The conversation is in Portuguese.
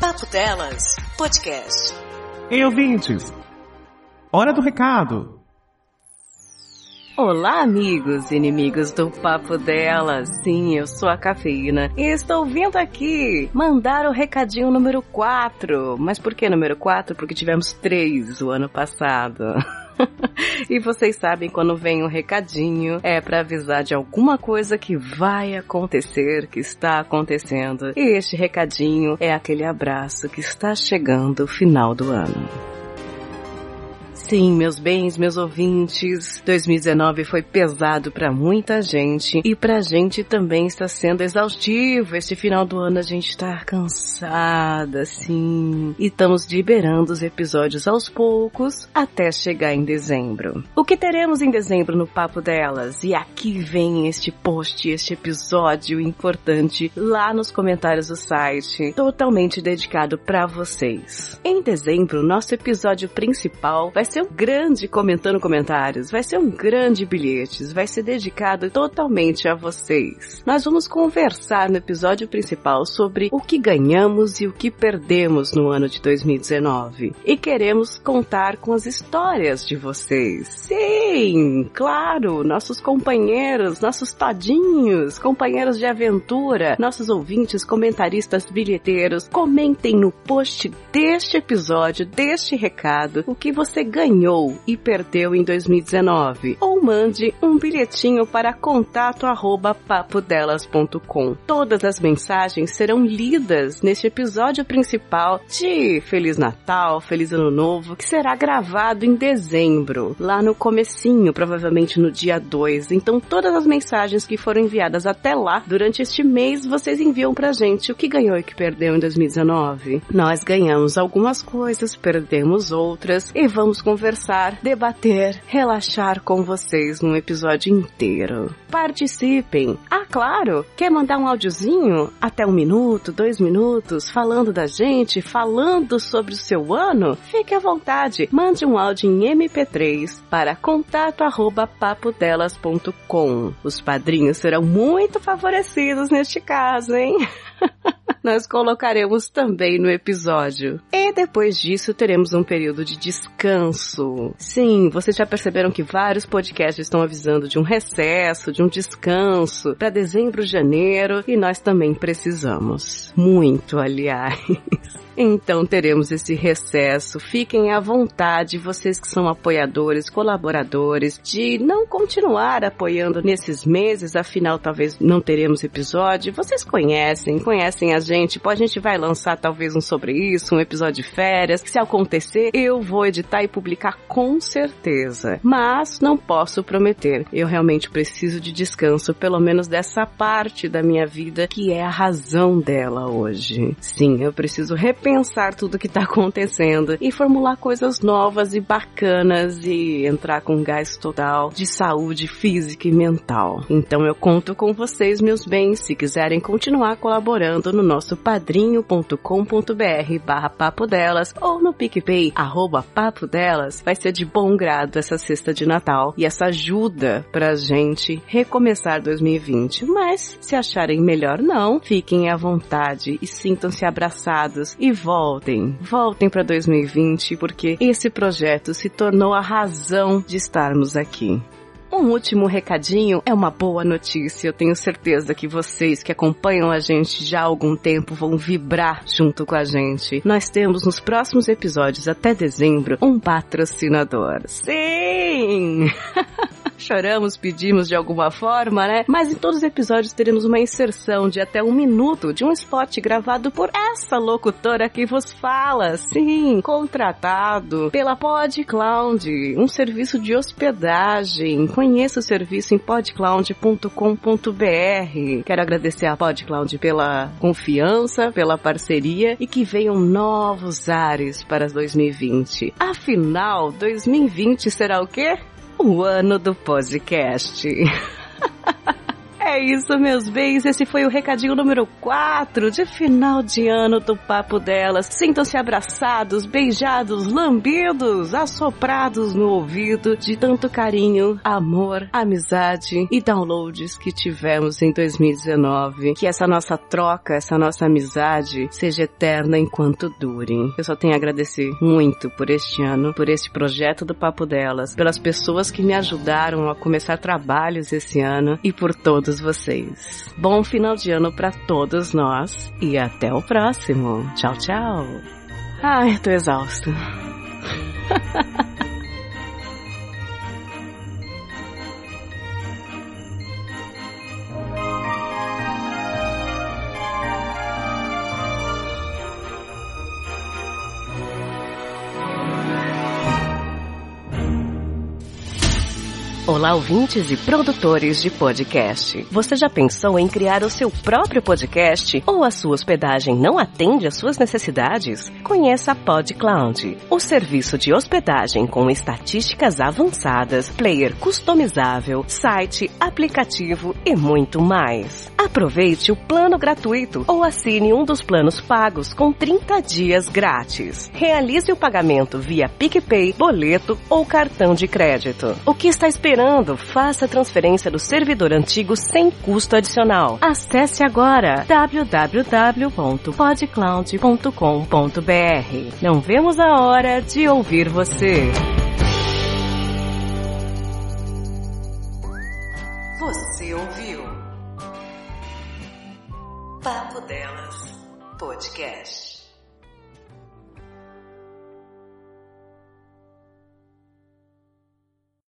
Papo Delas Podcast. Ei, ouvintes! Hora do recado! Olá, amigos e inimigos do Papo Delas. Sim, eu sou a Cafeína e estou vindo aqui mandar o recadinho número 4. Mas por que número 4? Porque tivemos três o ano passado. e vocês sabem quando vem um recadinho é para avisar de alguma coisa que vai acontecer, que está acontecendo. E este recadinho é aquele abraço que está chegando o final do ano. Sim, meus bens, meus ouvintes, 2019 foi pesado para muita gente e pra gente também está sendo exaustivo. Este final do ano a gente está cansada, sim, e estamos liberando os episódios aos poucos até chegar em dezembro. O que teremos em dezembro no papo delas? E aqui vem este post, este episódio importante lá nos comentários do site, totalmente dedicado para vocês. Em dezembro, nosso episódio principal vai ser ser um grande comentando comentários, vai ser um grande bilhetes, vai ser dedicado totalmente a vocês. Nós vamos conversar no episódio principal sobre o que ganhamos e o que perdemos no ano de 2019. E queremos contar com as histórias de vocês. Sim, claro, nossos companheiros, nossos todinhos, companheiros de aventura, nossos ouvintes, comentaristas, bilheteiros, comentem no post deste episódio, deste recado, o que você ganhou ganhou e perdeu em 2019 ou mande um bilhetinho para contato arroba papodelas.com. Todas as mensagens serão lidas neste episódio principal de Feliz Natal, Feliz Ano Novo, que será gravado em dezembro, lá no comecinho, provavelmente no dia 2. Então todas as mensagens que foram enviadas até lá, durante este mês, vocês enviam pra gente o que ganhou e que perdeu em 2019. Nós ganhamos algumas coisas, perdemos outras e vamos com conversar, debater, relaxar com vocês num episódio inteiro. Participem! Ah, claro! Quer mandar um áudiozinho? Até um minuto, dois minutos, falando da gente, falando sobre o seu ano? Fique à vontade. Mande um áudio em MP3 para contato@papodelas.com. Os padrinhos serão muito favorecidos neste caso, hein? nós colocaremos também no episódio. E depois disso teremos um período de descanso. Sim, vocês já perceberam que vários podcasts estão avisando de um recesso, de um descanso para dezembro, janeiro, e nós também precisamos. Muito, aliás. Então teremos esse recesso. Fiquem à vontade, vocês que são apoiadores, colaboradores, de não continuar apoiando nesses meses, afinal talvez não teremos episódio. Vocês conhecem, conhecem a gente, a gente vai lançar talvez um sobre isso, um episódio de férias. Se acontecer, eu vou editar e publicar com certeza. Mas não posso prometer. Eu realmente preciso de descanso, pelo menos dessa parte da minha vida que é a razão dela hoje. Sim, eu preciso repensar repensar tudo que tá acontecendo e formular coisas novas e bacanas e entrar com gás total de saúde física e mental. Então eu conto com vocês, meus bens, se quiserem continuar colaborando no nosso padrinho.com.br barra papo delas ou no PicPay arroba papo delas, vai ser de bom grado essa cesta de Natal e essa ajuda pra gente recomeçar 2020. Mas se acharem melhor não, fiquem à vontade e sintam-se abraçados e voltem, voltem para 2020 porque esse projeto se tornou a razão de estarmos aqui. Um último recadinho é uma boa notícia. Eu tenho certeza que vocês que acompanham a gente já há algum tempo vão vibrar junto com a gente. Nós temos nos próximos episódios até dezembro um patrocinador. Sim! choramos, pedimos de alguma forma, né? Mas em todos os episódios teremos uma inserção de até um minuto de um spot gravado por essa locutora que vos fala. Sim, contratado pela PodCloud, um serviço de hospedagem. Conheça o serviço em podcloud.com.br. Quero agradecer à PodCloud pela confiança, pela parceria e que venham novos ares para 2020. Afinal, 2020 será o quê? O ano do podcast. É isso, meus bens. Esse foi o recadinho número 4 de final de ano do Papo Delas. Sintam-se abraçados, beijados, lambidos, assoprados no ouvido de tanto carinho, amor, amizade e downloads que tivemos em 2019. Que essa nossa troca, essa nossa amizade seja eterna enquanto dure. Eu só tenho a agradecer muito por este ano, por este projeto do Papo Delas, pelas pessoas que me ajudaram a começar trabalhos esse ano e por todos vocês. Bom final de ano para todos nós e até o próximo. Tchau, tchau. Ai, tô exausto. Olá, ouvintes e produtores de podcast. Você já pensou em criar o seu próprio podcast ou a sua hospedagem não atende às suas necessidades? Conheça a PodCloud, o serviço de hospedagem com estatísticas avançadas, player customizável, site, aplicativo e muito mais. Aproveite o plano gratuito ou assine um dos planos pagos com 30 dias grátis. Realize o pagamento via PicPay, boleto ou cartão de crédito. O que está esperando? Esperando? Faça a transferência do servidor antigo sem custo adicional. Acesse agora www.podcloud.com.br. Não vemos a hora de ouvir você. Você ouviu? Papo Delas Podcast.